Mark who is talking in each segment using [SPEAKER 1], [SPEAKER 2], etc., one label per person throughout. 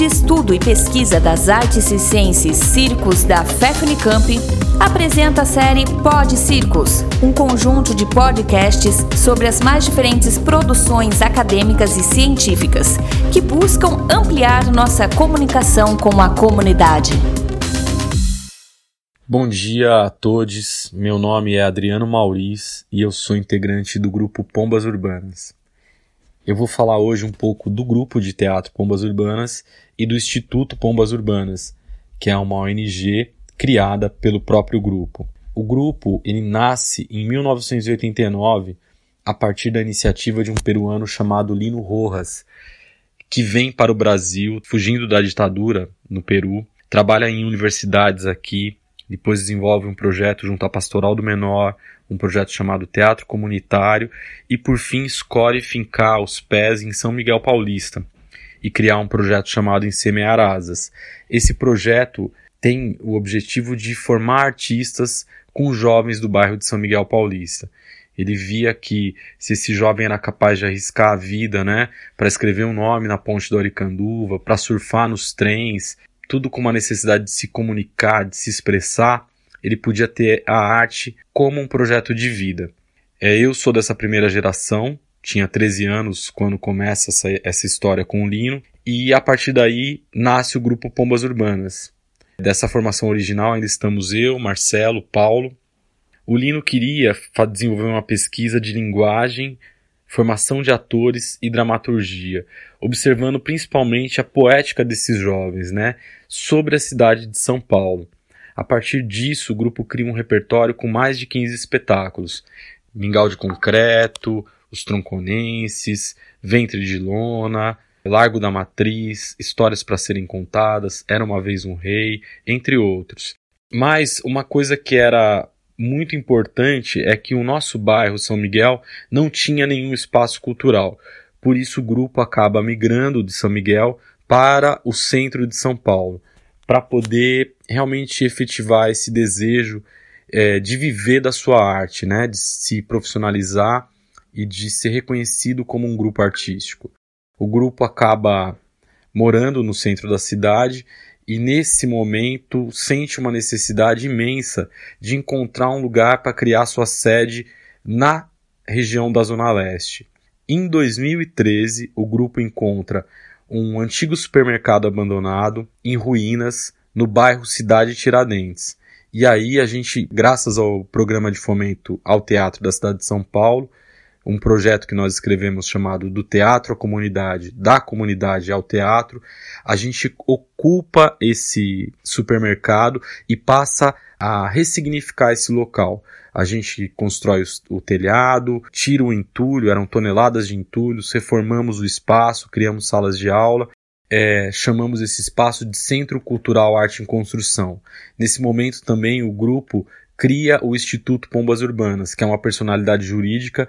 [SPEAKER 1] de Estudo e Pesquisa das Artes e Ciências Circos da FEFNICAMP, apresenta a série Pod Circos, um conjunto de podcasts sobre as mais diferentes produções acadêmicas e científicas que buscam ampliar nossa comunicação com a comunidade.
[SPEAKER 2] Bom dia a todos, meu nome é Adriano Mauriz e eu sou integrante do grupo Pombas Urbanas. Eu vou falar hoje um pouco do grupo de teatro Pombas Urbanas e do Instituto Pombas Urbanas, que é uma ONG criada pelo próprio grupo. O grupo ele nasce em 1989 a partir da iniciativa de um peruano chamado Lino Rojas, que vem para o Brasil fugindo da ditadura no Peru, trabalha em universidades aqui, depois desenvolve um projeto junto à Pastoral do Menor, um projeto chamado Teatro Comunitário, e por fim escolhe fincar os pés em São Miguel Paulista e criar um projeto chamado Em Semear Asas. Esse projeto tem o objetivo de formar artistas com jovens do bairro de São Miguel Paulista. Ele via que se esse jovem era capaz de arriscar a vida, né, para escrever um nome na ponte do Aricanduva, para surfar nos trens, tudo com uma necessidade de se comunicar, de se expressar, ele podia ter a arte como um projeto de vida. É, eu sou dessa primeira geração, tinha 13 anos quando começa essa, essa história com o Lino, e a partir daí nasce o grupo Pombas Urbanas. Dessa formação original ainda estamos eu, Marcelo, Paulo. O Lino queria desenvolver uma pesquisa de linguagem formação de atores e dramaturgia, observando principalmente a poética desses jovens, né, sobre a cidade de São Paulo. A partir disso, o grupo cria um repertório com mais de 15 espetáculos: Mingau de Concreto, Os Tronconenses, Ventre de Lona, Largo da Matriz, Histórias para Serem Contadas, Era uma Vez um Rei, entre outros. Mas uma coisa que era muito importante é que o nosso bairro, São Miguel, não tinha nenhum espaço cultural. Por isso o grupo acaba migrando de São Miguel para o centro de São Paulo, para poder realmente efetivar esse desejo é, de viver da sua arte, né, de se profissionalizar e de ser reconhecido como um grupo artístico. O grupo acaba morando no centro da cidade e nesse momento sente uma necessidade imensa de encontrar um lugar para criar sua sede na região da Zona Leste. Em 2013, o grupo encontra um antigo supermercado abandonado em ruínas no bairro Cidade Tiradentes. E aí a gente, graças ao programa de fomento ao teatro da cidade de São Paulo, um projeto que nós escrevemos chamado Do Teatro à Comunidade, da comunidade ao teatro, a gente ocupa esse supermercado e passa a ressignificar esse local. A gente constrói o telhado, tira o entulho, eram toneladas de entulhos, reformamos o espaço, criamos salas de aula é, chamamos esse espaço de Centro Cultural Arte em Construção. Nesse momento também o grupo cria o Instituto Pombas Urbanas, que é uma personalidade jurídica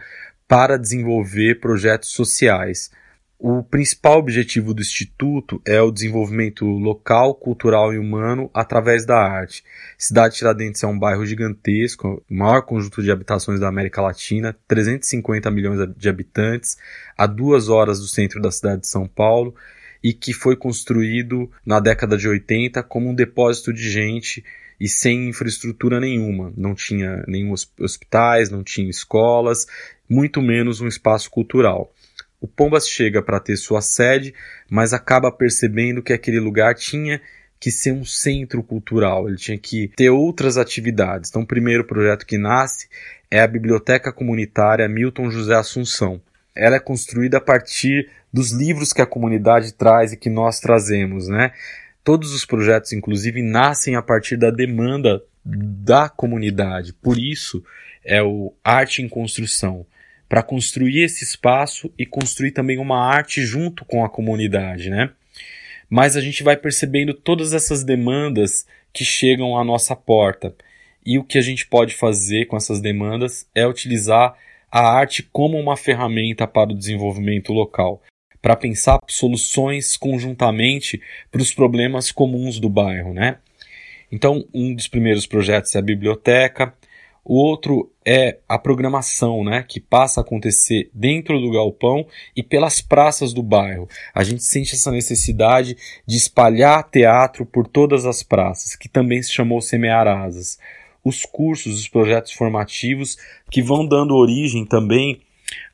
[SPEAKER 2] para desenvolver projetos sociais. O principal objetivo do Instituto é o desenvolvimento local, cultural e humano através da arte. Cidade Tiradentes é um bairro gigantesco, o maior conjunto de habitações da América Latina, 350 milhões de habitantes, a duas horas do centro da cidade de São Paulo, e que foi construído na década de 80 como um depósito de gente e sem infraestrutura nenhuma. Não tinha nenhum hospitais, não tinha escolas, muito menos um espaço cultural. O Pombas chega para ter sua sede, mas acaba percebendo que aquele lugar tinha que ser um centro cultural, ele tinha que ter outras atividades. Então, o primeiro projeto que nasce é a Biblioteca Comunitária Milton José Assunção. Ela é construída a partir dos livros que a comunidade traz e que nós trazemos, né? Todos os projetos, inclusive, nascem a partir da demanda da comunidade. Por isso é o arte em construção, para construir esse espaço e construir também uma arte junto com a comunidade, né? Mas a gente vai percebendo todas essas demandas que chegam à nossa porta. E o que a gente pode fazer com essas demandas é utilizar a arte como uma ferramenta para o desenvolvimento local para pensar soluções conjuntamente para os problemas comuns do bairro, né? Então, um dos primeiros projetos é a biblioteca, O outro é a programação, né, que passa a acontecer dentro do galpão e pelas praças do bairro. A gente sente essa necessidade de espalhar teatro por todas as praças, que também se chamou Semear Asas. Os cursos, os projetos formativos que vão dando origem também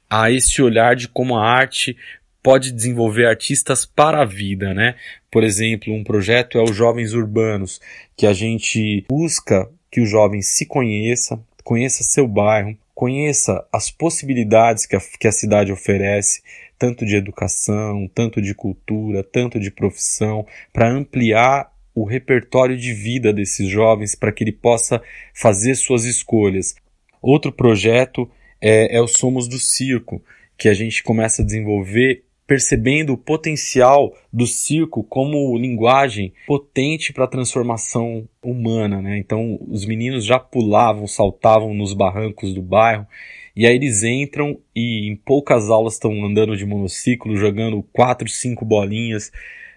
[SPEAKER 2] a esse olhar de como a arte pode desenvolver artistas para a vida, né? Por exemplo, um projeto é os Jovens Urbanos, que a gente busca que o jovem se conheça, conheça seu bairro, conheça as possibilidades que a, que a cidade oferece, tanto de educação, tanto de cultura, tanto de profissão, para ampliar o repertório de vida desses jovens para que ele possa fazer suas escolhas. Outro projeto é, é o Somos do Circo, que a gente começa a desenvolver percebendo o potencial do circo como linguagem potente para a transformação humana. Né? Então, os meninos já pulavam, saltavam nos barrancos do bairro, e aí eles entram e em poucas aulas estão andando de monociclo, jogando quatro, cinco bolinhas,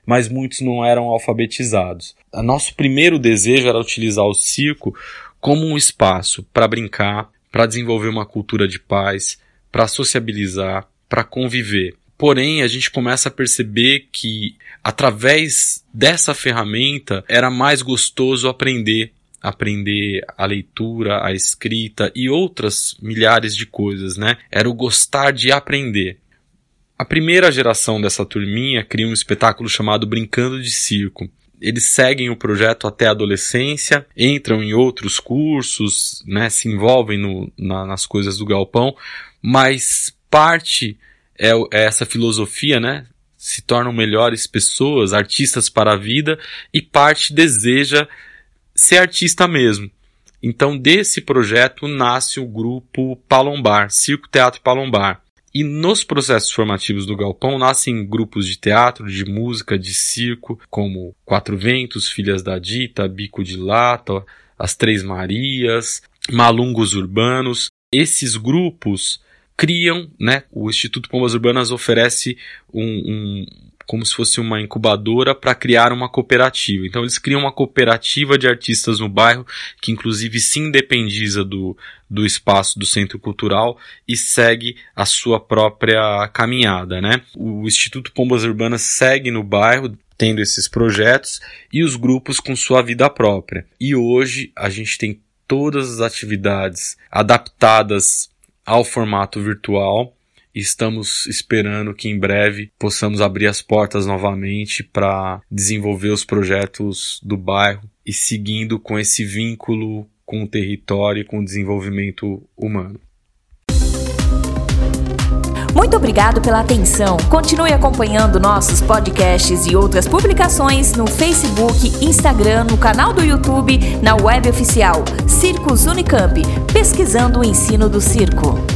[SPEAKER 2] mas muitos não eram alfabetizados. O nosso primeiro desejo era utilizar o circo como um espaço para brincar, para desenvolver uma cultura de paz, para sociabilizar, para conviver. Porém, a gente começa a perceber que através dessa ferramenta era mais gostoso aprender, aprender a leitura, a escrita e outras milhares de coisas, né? Era o gostar de aprender. A primeira geração dessa turminha cria um espetáculo chamado Brincando de Circo. Eles seguem o projeto até a adolescência, entram em outros cursos, né, se envolvem no, na, nas coisas do galpão, mas parte é, é essa filosofia, né? Se tornam melhores pessoas, artistas para a vida, e parte deseja ser artista mesmo. Então, desse projeto nasce o grupo Palombar, Circo Teatro Palombar. E nos processos formativos do Galpão nascem grupos de teatro, de música, de circo, como Quatro Ventos, Filhas da Dita, Bico de Lata, As Três Marias, Malungos Urbanos. Esses grupos criam, né? O Instituto Pombas Urbanas oferece um, um como se fosse uma incubadora para criar uma cooperativa. Então eles criam uma cooperativa de artistas no bairro que inclusive se independiza do, do espaço do centro cultural e segue a sua própria caminhada, né? O Instituto Pombas Urbanas segue no bairro tendo esses projetos e os grupos com sua vida própria. E hoje a gente tem todas as atividades adaptadas ao formato virtual. Estamos esperando que em breve possamos abrir as portas novamente para desenvolver os projetos do bairro e seguindo com esse vínculo com o território e com o desenvolvimento humano.
[SPEAKER 1] Muito obrigado pela atenção. Continue acompanhando nossos podcasts e outras publicações no Facebook, Instagram, no canal do YouTube, na web oficial Circos Unicamp, pesquisando o ensino do circo.